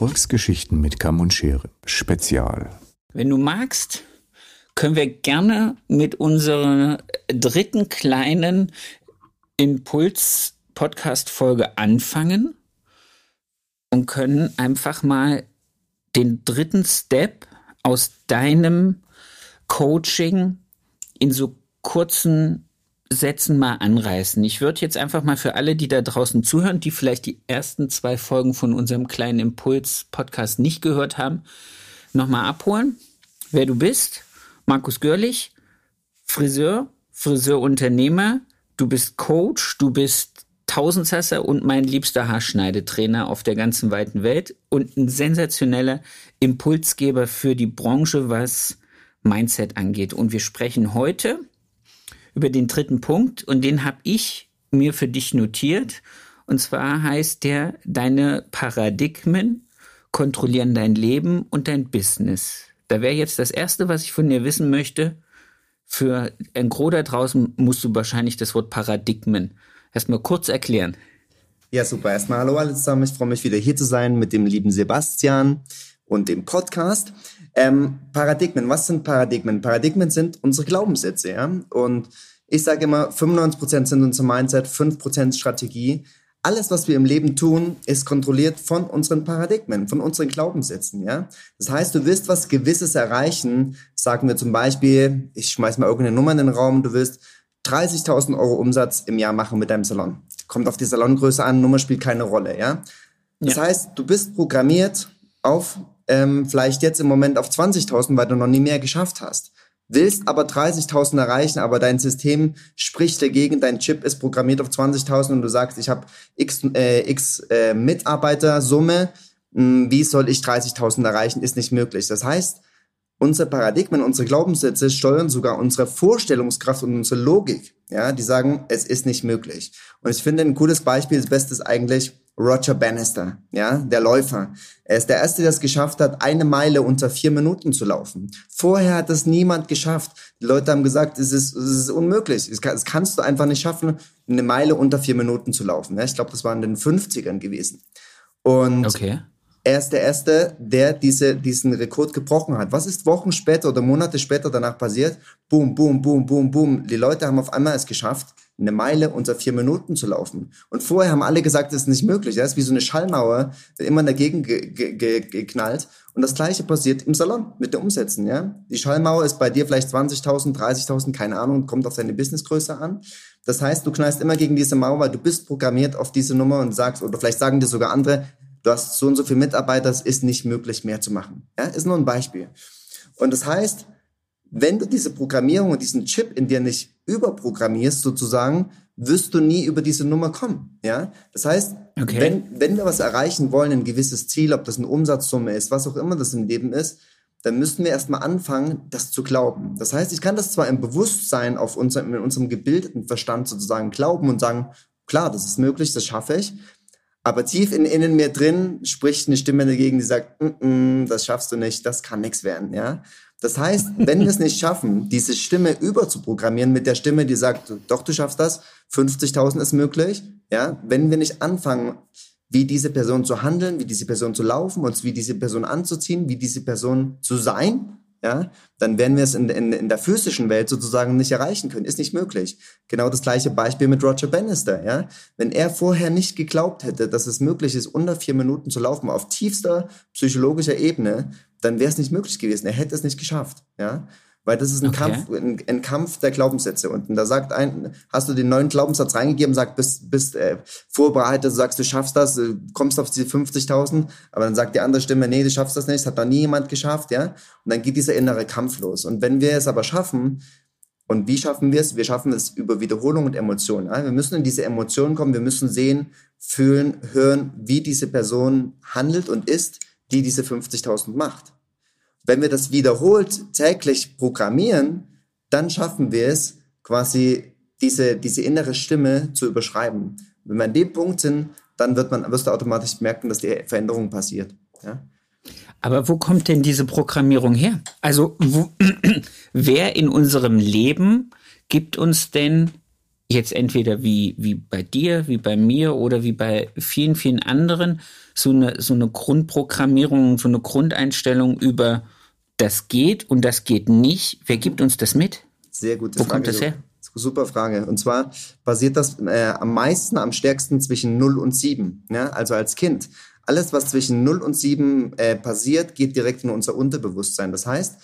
Erfolgsgeschichten mit Kamm und Schere. Spezial. Wenn du magst, können wir gerne mit unserer dritten kleinen Impuls-Podcast-Folge anfangen und können einfach mal den dritten Step aus deinem Coaching in so kurzen Sätzen mal anreißen. Ich würde jetzt einfach mal für alle, die da draußen zuhören, die vielleicht die ersten zwei Folgen von unserem kleinen Impuls-Podcast nicht gehört haben, nochmal abholen, wer du bist. Markus Görlich, Friseur, Friseurunternehmer, du bist Coach, du bist Tausendsasser und mein liebster Haarschneidetrainer auf der ganzen weiten Welt und ein sensationeller Impulsgeber für die Branche, was Mindset angeht. Und wir sprechen heute über den dritten Punkt und den habe ich mir für dich notiert. Und zwar heißt der, deine Paradigmen kontrollieren dein Leben und dein Business. Da wäre jetzt das Erste, was ich von dir wissen möchte. Für ein Gro da draußen musst du wahrscheinlich das Wort Paradigmen erstmal kurz erklären. Ja, super. Erstmal hallo alle zusammen. Ich freue mich wieder hier zu sein mit dem lieben Sebastian und dem Podcast. Ähm, Paradigmen, was sind Paradigmen? Paradigmen sind unsere Glaubenssätze, ja. Und ich sage immer, 95% sind unser Mindset, 5% Strategie. Alles, was wir im Leben tun, ist kontrolliert von unseren Paradigmen, von unseren Glaubenssätzen, ja. Das heißt, du willst was Gewisses erreichen, sagen wir zum Beispiel, ich schmeiß mal irgendeine Nummer in den Raum, du willst 30.000 Euro Umsatz im Jahr machen mit deinem Salon. Kommt auf die Salongröße an, Nummer spielt keine Rolle, ja. Das ja. heißt, du bist programmiert auf ähm, vielleicht jetzt im Moment auf 20.000, weil du noch nie mehr geschafft hast. Willst aber 30.000 erreichen, aber dein System spricht dagegen, dein Chip ist programmiert auf 20.000 und du sagst, ich habe x, äh, x äh, Mitarbeitersumme, hm, wie soll ich 30.000 erreichen, ist nicht möglich. Das heißt, unsere Paradigmen, unsere Glaubenssätze steuern sogar unsere Vorstellungskraft und unsere Logik. Ja, die sagen, es ist nicht möglich. Und ich finde ein cooles Beispiel, das Beste ist eigentlich, Roger Bannister, ja, der Läufer. Er ist der Erste, der es geschafft hat, eine Meile unter vier Minuten zu laufen. Vorher hat das niemand geschafft. Die Leute haben gesagt, es ist, es ist unmöglich. Es, kann, es kannst du einfach nicht schaffen, eine Meile unter vier Minuten zu laufen. Ja, ich glaube, das war in den 50ern gewesen. Und okay. Er ist der Erste, der diese, diesen Rekord gebrochen hat. Was ist Wochen später oder Monate später danach passiert? Boom, boom, boom, boom, boom. Die Leute haben auf einmal es geschafft, eine Meile unter vier Minuten zu laufen. Und vorher haben alle gesagt, das ist nicht möglich. Das ist wie so eine Schallmauer, immer dagegen ge ge geknallt. Und das Gleiche passiert im Salon mit den Umsätzen. Ja? Die Schallmauer ist bei dir vielleicht 20.000, 30.000, keine Ahnung, kommt auf deine Businessgröße an. Das heißt, du knallst immer gegen diese Mauer, weil du bist programmiert auf diese Nummer und sagst, oder vielleicht sagen dir sogar andere, du hast so und so viele Mitarbeiter, es ist nicht möglich, mehr zu machen. Ja? Ist nur ein Beispiel. Und das heißt, wenn du diese Programmierung und diesen Chip in dir nicht überprogrammierst sozusagen, wirst du nie über diese Nummer kommen. Ja, das heißt, okay. wenn wenn wir was erreichen wollen, ein gewisses Ziel, ob das eine Umsatzsumme ist, was auch immer das im Leben ist, dann müssten wir erstmal anfangen, das zu glauben. Das heißt, ich kann das zwar im Bewusstsein auf unserem, in unserem gebildeten Verstand sozusagen glauben und sagen, klar, das ist möglich, das schaffe ich. Aber tief in innen mir drin spricht eine Stimme dagegen, die sagt, mm -mm, das schaffst du nicht, das kann nichts werden, ja. Das heißt, wenn wir es nicht schaffen, diese Stimme überzuprogrammieren mit der Stimme, die sagt, doch, du schaffst das, 50.000 ist möglich, ja, wenn wir nicht anfangen, wie diese Person zu handeln, wie diese Person zu laufen, uns wie diese Person anzuziehen, wie diese Person zu sein, ja, dann werden wir es in, in, in der physischen Welt sozusagen nicht erreichen können. Ist nicht möglich. Genau das gleiche Beispiel mit Roger Bannister, ja. Wenn er vorher nicht geglaubt hätte, dass es möglich ist, unter vier Minuten zu laufen, auf tiefster psychologischer Ebene, dann wäre es nicht möglich gewesen. Er hätte es nicht geschafft, ja. Weil das ist ein, okay. Kampf, ein, ein, Kampf der Glaubenssätze unten. Da sagt ein, hast du den neuen Glaubenssatz reingegeben, sagt, bist, bist äh, vorbereitet, sagst, du schaffst das, äh, kommst auf diese 50.000, aber dann sagt die andere Stimme, nee, du schaffst das nicht, das hat noch nie jemand geschafft, ja. Und dann geht dieser innere Kampf los. Und wenn wir es aber schaffen, und wie schaffen wir es? Wir schaffen es über Wiederholung und Emotionen. Ja? Wir müssen in diese Emotionen kommen, wir müssen sehen, fühlen, hören, wie diese Person handelt und ist, die diese 50.000 macht. Wenn wir das wiederholt täglich programmieren, dann schaffen wir es, quasi diese, diese innere Stimme zu überschreiben. Wenn wir an dem Punkt sind, dann wird man, wirst du automatisch merken, dass die Veränderung passiert. Ja? Aber wo kommt denn diese Programmierung her? Also wo, wer in unserem Leben gibt uns denn jetzt entweder wie, wie bei dir, wie bei mir oder wie bei vielen, vielen anderen so eine, so eine Grundprogrammierung, so eine Grundeinstellung über das geht und das geht nicht. Wer gibt uns das mit? Sehr gute Wo Frage. kommt das her? Super Frage. Und zwar basiert das äh, am meisten, am stärksten zwischen 0 und 7. Ja? Also als Kind. Alles, was zwischen 0 und 7 äh, passiert, geht direkt in unser Unterbewusstsein. Das heißt,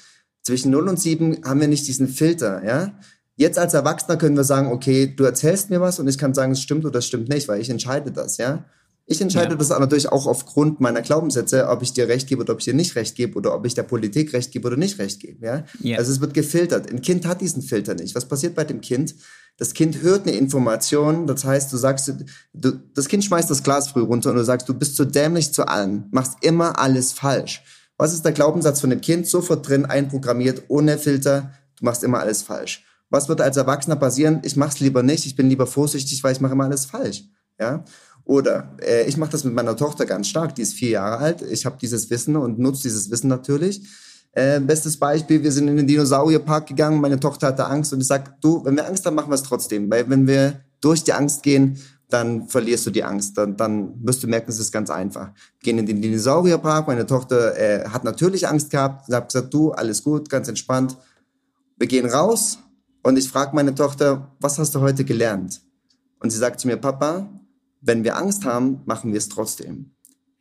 zwischen 0 und 7 haben wir nicht diesen Filter. Ja? Jetzt als Erwachsener können wir sagen, okay, du erzählst mir was und ich kann sagen, es stimmt oder es stimmt nicht, weil ich entscheide das. Ja? Ich entscheide Ja. das aber natürlich auch aufgrund meiner Glaubenssätze, ob ich dir recht gebe oder ob ich dir nicht recht gebe oder ob ich der Politik recht gebe oder nicht recht gebe. Ja? Ja. Also es wird gefiltert. Ein Kind hat diesen Filter nicht. Was passiert bei dem Kind? Das Kind hört eine Information, das heißt, du sagst, du, das Kind schmeißt das Glas früh runter und du sagst, du bist zu dämlich zu allem, machst immer alles falsch. Was ist der Glaubenssatz von dem Kind? Sofort drin, einprogrammiert, ohne Filter, du machst immer alles falsch. Was wird als Erwachsener passieren? Ich mach's lieber nicht, ich bin lieber vorsichtig, weil ich mache immer alles falsch. Ja? Oder äh, ich mache das mit meiner Tochter ganz stark, die ist vier Jahre alt, ich habe dieses Wissen und nutze dieses Wissen natürlich. Äh, bestes Beispiel, wir sind in den Dinosaurierpark gegangen, meine Tochter hatte Angst und ich sag, du, wenn wir Angst haben, machen wir es trotzdem. Weil wenn wir durch die Angst gehen, dann verlierst du die Angst. Dann, dann wirst du merken, es ist ganz einfach. Gehen in den Dinosaurierpark, meine Tochter äh, hat natürlich Angst gehabt, ich habe gesagt, du, alles gut, ganz entspannt. Wir gehen raus und ich frage meine Tochter, was hast du heute gelernt? Und sie sagt zu mir, Papa, wenn wir Angst haben, machen wir es trotzdem.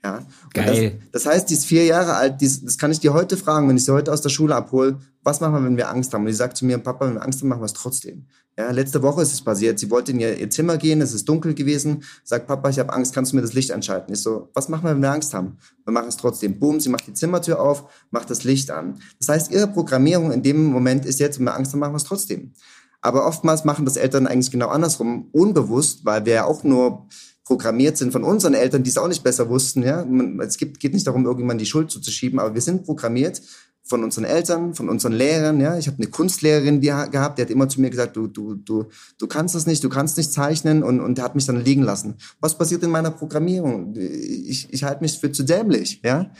Ja. Geil. Das, das heißt, die ist vier Jahre alt, die, ist- das kann ich dir heute fragen, wenn ich sie heute aus der Schule abhole, was machen wir, wenn wir Angst haben? Und die sagt zu mir, Papa, wenn wir Angst haben, machen wir es trotzdem. Ja, letzte Woche ist es passiert. Sie wollte in ihr, ihr Zimmer gehen, es ist dunkel gewesen. Sagt, Papa, ich habe Angst, kannst du mir das Licht anschalten? Ich so, was machen wir, wenn wir Angst haben? Wir machen es trotzdem. Boom, sie macht die Zimmertür auf, macht das Licht an. Das heißt, ihre Programmierung in dem Moment ist jetzt, wenn wir Angst haben, machen wir es trotzdem. Aber oftmals machen das Eltern eigentlich genau andersrum, unbewusst, weil wir ja auch nur programmiert sind von unseren Eltern, die es auch nicht besser wussten. Ja, es gibt, geht nicht darum, irgendwann die Schuld zuzuschieben, aber wir sind programmiert von unseren Eltern, von unseren Lehrern. Ja, ich habe eine Kunstlehrerin die, ha- gehabt, die hat immer zu mir gesagt, du, du, du, du kannst das nicht, du kannst nicht zeichnen und, und hat mich dann liegen lassen. Was passiert in meiner Programmierung? Ich, ich halte mich für zu dämlich. Ja,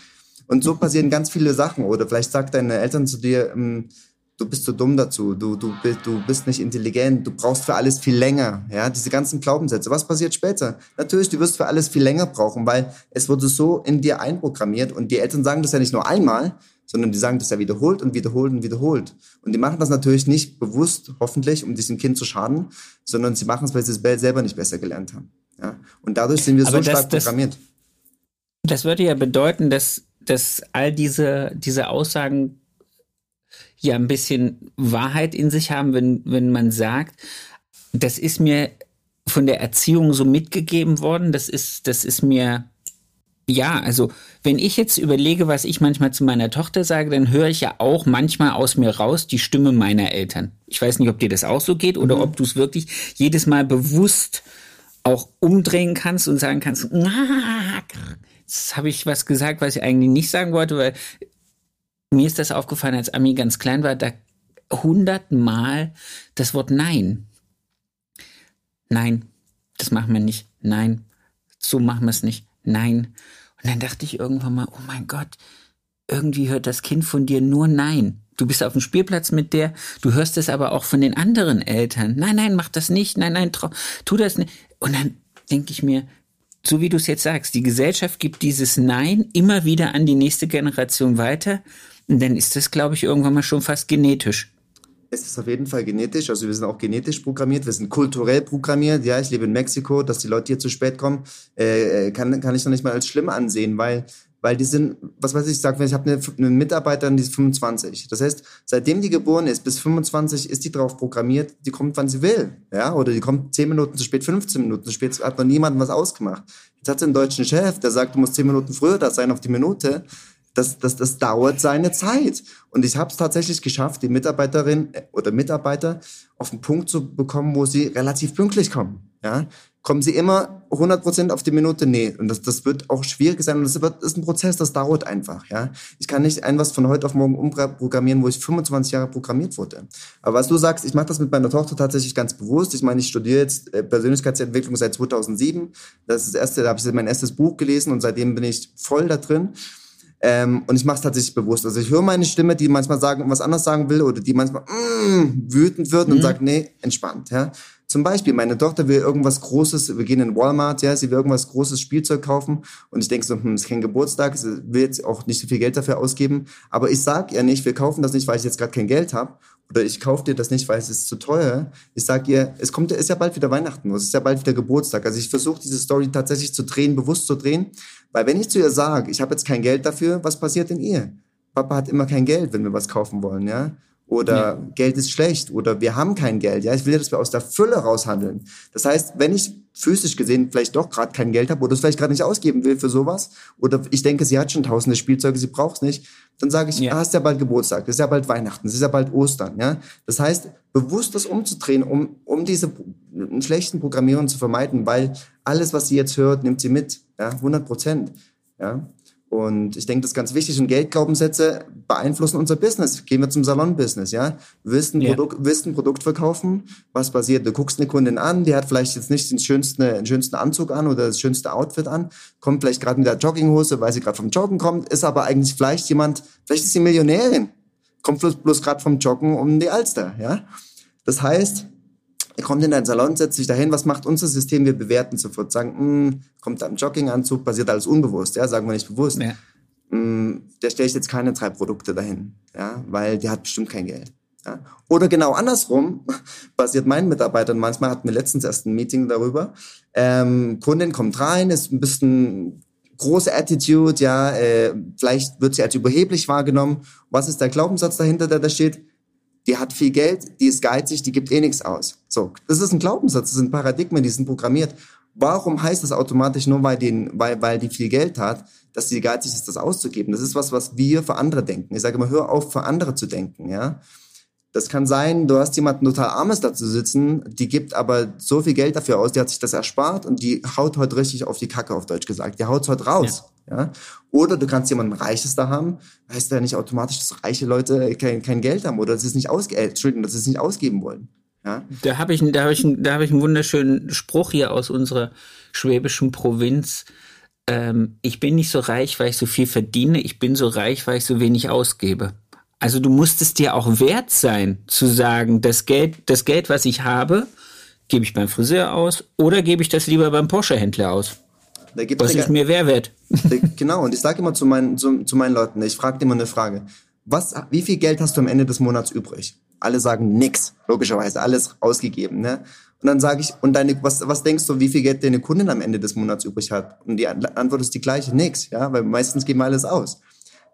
und so passieren ganz viele Sachen. Oder vielleicht sagt deine Eltern zu dir, ähm, du bist zu dumm dazu, du, du, bist, du bist nicht intelligent, du brauchst für alles viel länger. Ja, diese ganzen Glaubenssätze. Was passiert später? Natürlich, du wirst für alles viel länger brauchen, weil es wurde so in dir einprogrammiert und die Eltern sagen das ja nicht nur einmal, sondern die sagen das ja wiederholt und wiederholt und wiederholt. Und die machen das natürlich nicht bewusst, hoffentlich, um diesem Kind zu schaden, sondern sie machen es, weil sie es selber nicht besser gelernt haben. Ja? Und dadurch sind wir Aber so das- stark das- programmiert. Das würde ja bedeuten, dass, dass all diese, diese Aussagen ja ein bisschen Wahrheit in sich haben, wenn, wenn man sagt, das ist mir von der Erziehung so mitgegeben worden, das ist, das ist mir, ja, also wenn ich jetzt überlege, was ich manchmal zu meiner Tochter sage, dann höre ich ja auch manchmal aus mir raus die Stimme meiner Eltern. Ich weiß nicht, ob dir das auch so geht oder ob du es wirklich jedes Mal bewusst auch umdrehen kannst und sagen kannst, "Na, jetzt habe ich was gesagt, was ich eigentlich nicht sagen wollte, weil mir ist das aufgefallen, als Ami ganz klein war, da hundertmal das Wort Nein. Nein, das machen wir nicht. Nein, so machen wir es nicht. Nein. Und dann dachte ich irgendwann mal, oh mein Gott, irgendwie hört das Kind von dir nur Nein. Du bist auf dem Spielplatz mit der, du hörst es aber auch von den anderen Eltern. Nein, nein, mach das nicht. Nein, nein, trau, tu das nicht. Und dann denke ich mir, so wie du es jetzt sagst, die Gesellschaft gibt dieses Nein immer wieder an die nächste Generation weiter. Dann ist das, glaube ich, irgendwann mal schon fast genetisch. Es ist auf jeden Fall genetisch, also wir sind auch genetisch programmiert, wir sind kulturell programmiert. Ja, ich lebe in Mexiko, dass die Leute hier zu spät kommen, äh, kann, kann ich noch nicht mal als schlimm ansehen, weil, weil die sind, was weiß ich, ich sag, ich habe eine, eine Mitarbeiterin, die ist 25. Das heißt, seitdem die geboren ist, bis 25 ist die drauf programmiert, die kommt, wann sie will. Ja, oder die kommt 10 Minuten zu spät, 15 Minuten zu spät, hat noch niemandem was ausgemacht. Jetzt hat sie einen deutschen Chef, der sagt, du musst 10 Minuten früher da sein auf die Minute das, das, das dauert seine Zeit. Und ich habe es tatsächlich geschafft, die Mitarbeiterin äh, oder Mitarbeiter auf den Punkt zu bekommen, wo sie relativ pünktlich kommen. Ja? Kommen sie immer 100% auf die Minute? Nee. Und das, das wird auch schwierig sein. Und das ist ein Prozess, das dauert einfach. Ja? Ich kann nicht ein von heute auf morgen umprogrammieren, wo ich 25 Jahre programmiert wurde. Aber was du sagst, ich mache das mit meiner Tochter tatsächlich ganz bewusst. Ich meine, ich studiere jetzt äh, Persönlichkeitsentwicklung seit 2007. Das ist das erste, da habe ich mein erstes Buch gelesen und seitdem bin ich voll da drin. Ähm, und ich mache es tatsächlich bewusst. Also ich höre meine Stimme, die manchmal sagen, was anderes sagen will oder die manchmal mm, wütend wird und sagt, nee, entspannt. Ja? Zum Beispiel, meine Tochter will irgendwas Großes, wir gehen in Walmart, ja, sie will irgendwas Großes Spielzeug kaufen und ich denke so, hm, ist kein Geburtstag, sie will jetzt auch nicht so viel Geld dafür ausgeben, aber ich sag ihr nicht, wir kaufen das nicht, weil ich jetzt gerade kein Geld habe ich kaufe dir das nicht, weil es ist zu teuer. Ich sag ihr, es kommt, ist ja bald wieder Weihnachten, es ist ja bald wieder Geburtstag. Also ich versuche diese Story tatsächlich zu drehen, bewusst zu drehen, weil wenn ich zu ihr sage, ich habe jetzt kein Geld dafür, was passiert in ihr? Papa hat immer kein Geld, wenn wir was kaufen wollen, ja? Oder ja. Geld ist schlecht oder wir haben kein Geld. Ja, ich will, dass wir aus der Fülle raushandeln. Das heißt, wenn ich physisch gesehen vielleicht doch gerade kein Geld habe oder es vielleicht gerade nicht ausgeben will für sowas oder ich denke, sie hat schon tausende Spielzeuge, sie braucht es nicht, dann sage ich, ja. ah, ist ja bald Geburtstag, ist ja bald Weihnachten, es ist ja bald Ostern. Ja, das heißt, bewusst das umzudrehen, um um diese schlechten Programmierungen zu vermeiden, weil alles, was sie jetzt hört, nimmt sie mit. Ja, 100 Prozent. Ja, und ich denke, das ist ganz wichtig. Und Geldglaubenssätze beeinflussen unser Business. Gehen wir zum Salon-Business, ja. Willst ein, yeah. Produkt, willst ein Produkt verkaufen. Was passiert? Du guckst eine Kundin an, die hat vielleicht jetzt nicht den schönsten, den schönsten Anzug an oder das schönste Outfit an, kommt vielleicht gerade mit der Jogginghose, weil sie gerade vom Joggen kommt, ist aber eigentlich vielleicht jemand, vielleicht ist sie Millionärin, kommt bloß, bloß gerade vom Joggen um die Alster, ja. Das heißt, kommt in deinen Salon, setzt sich dahin, was macht unser System? Wir bewerten sofort, sagen, mh, hm, kommt da ein Jogginganzug, passiert alles unbewusst, ja, sagen wir nicht bewusst. Ja. Mh, hm, der stelle ich jetzt keine drei Produkte dahin, ja, weil der hat bestimmt kein Geld. Ja. Oder genau andersrum, passiert meinen Mitarbeitern manchmal, hatten wir letztens erst ein Meeting darüber, ähm, Kundin kommt rein, ist ein bisschen große Attitude, ja, äh, vielleicht wird sie als überheblich wahrgenommen. Was ist der Glaubenssatz dahinter, der da steht? Die hat viel Geld, die ist geizig, die gibt eh nichts aus. So, das ist ein Glaubenssatz, das sind Paradigmen, die sind programmiert. Warum heißt das automatisch nur, weil, den, weil, weil die viel Geld hat, dass sie geizig ist, das auszugeben? Das ist was, was wir für andere denken. Ich sage immer, hör auf, für andere zu denken, ja. Das kann sein, du hast jemanden total Armes dazu sitzen, die gibt aber so viel Geld dafür aus, die hat sich das erspart und die haut heute richtig auf die Kacke, auf Deutsch gesagt. Die haut heute raus. Ja. Ja? Oder du kannst jemanden Reiches da haben, heißt ja nicht automatisch, dass reiche Leute kein, kein Geld haben oder dass sie es nicht ausge äh, Entschuldigung, dass sie es nicht ausgeben wollen. Ja? Da habe ich, da hab ich, da hab ich einen wunderschönen Spruch hier aus unserer schwäbischen Provinz. Ähm, ich bin nicht so reich, weil ich so viel verdiene, ich bin so reich, weil ich so wenig ausgebe. Also du musst es dir auch wert sein, zu sagen, das Geld, das Geld, was ich habe, gebe ich beim Friseur aus oder gebe ich das lieber beim Porsche-Händler aus? Was ist mir wer wert? genau, und ich sage immer zu meinen, zu, zu meinen Leuten, ich frage immer eine Frage. Was, wie viel Geld hast du am Ende des Monats übrig? Alle sagen nix, logischerweise, alles ausgegeben. Ne? Und dann sage ich, und deine, was, was denkst du, wie viel Geld deine Kundin am Ende des Monats übrig hat? Und die Antwort ist die gleiche, nix, ja, weil meistens geben wir alles aus.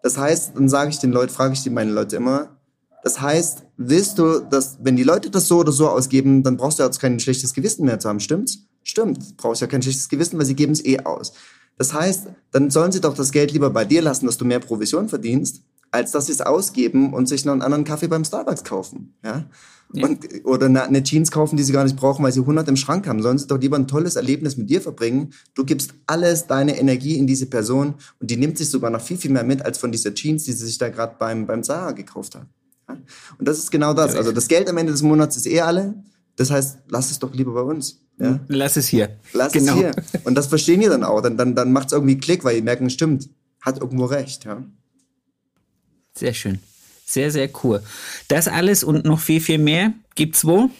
Das heißt, dann sage ich den Leuten, frage ich die meine Leute immer, das heißt, willst du, dass, wenn die Leute das so oder so ausgeben, dann brauchst du jetzt kein schlechtes Gewissen mehr zu haben, stimmt's? Stimmt, brauchst ja kein schlechtes Gewissen, weil sie geben es eh aus. Das heißt, dann sollen sie doch das Geld lieber bei dir lassen, dass du mehr Provision verdienst, als dass sie es ausgeben und sich noch einen anderen Kaffee beim Starbucks kaufen. Ja? ja. Und, oder eine, eine Jeans kaufen, die sie gar nicht brauchen, weil sie 100 im Schrank haben. Sollen sie doch lieber ein tolles Erlebnis mit dir verbringen. Du gibst alles, deine Energie in diese Person und die nimmt sich sogar noch viel, viel mehr mit, als von dieser Jeans, die sie sich da gerade beim, beim Zara gekauft hat. Ja? Und das ist genau das. Also das Geld am Ende des Monats ist eh alle. Das heißt, lass es doch lieber bei uns. Ja? Lass es hier. Lass genau. es hier. Und das verstehen die dann auch. Dann, dann, dann macht es irgendwie Klick, weil die merken, stimmt, hat irgendwo recht. Ja? Sehr schön. Sehr, sehr cool. Das alles und noch viel, viel mehr gibt's wo?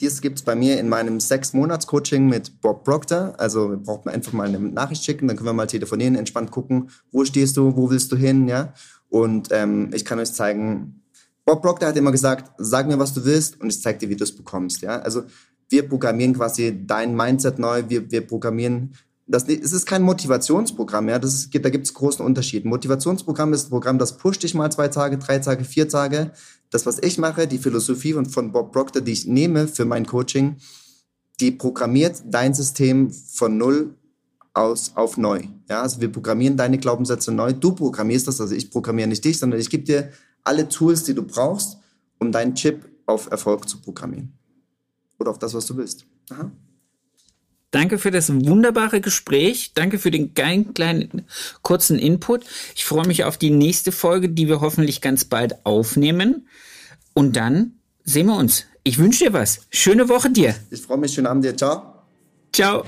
Dies gibt's bei mir in meinem sechs-Monats-Coaching mit Bob Proctor. Also wir brauchen einfach mal eine Nachricht schicken, dann können wir mal telefonieren, entspannt gucken, wo stehst du, wo willst du hin, ja. Und ähm, ich kann euch zeigen, Bob Proctor hat immer gesagt, sag mir, was du willst und ich zeig dir, wie du es bekommst, ja. Also wir programmieren quasi dein Mindset neu, wir, wir programmieren das, es ist kein Motivationsprogramm, ja. Das ist, da gibt es großen Unterschied. Motivationsprogramm ist ein Programm, das pusht dich mal zwei Tage, drei Tage, vier Tage. Das, was ich mache, die Philosophie von Bob Proctor, die ich nehme für mein Coaching, die programmiert dein System von null aus auf neu. Ja, also wir programmieren deine Glaubenssätze neu. Du programmierst das, also ich programmiere nicht dich, sondern ich gebe dir alle Tools, die du brauchst, um deinen Chip auf Erfolg zu programmieren oder auf das, was du willst. Aha. Danke für das wunderbare Gespräch. Danke für den geilen kleinen kurzen Input. Ich freue mich auf die nächste Folge, die wir hoffentlich ganz bald aufnehmen. Und dann sehen wir uns. Ich wünsche dir was. Schöne Woche dir. Ich freue mich. Schönen Abend dir. Ciao. Ciao.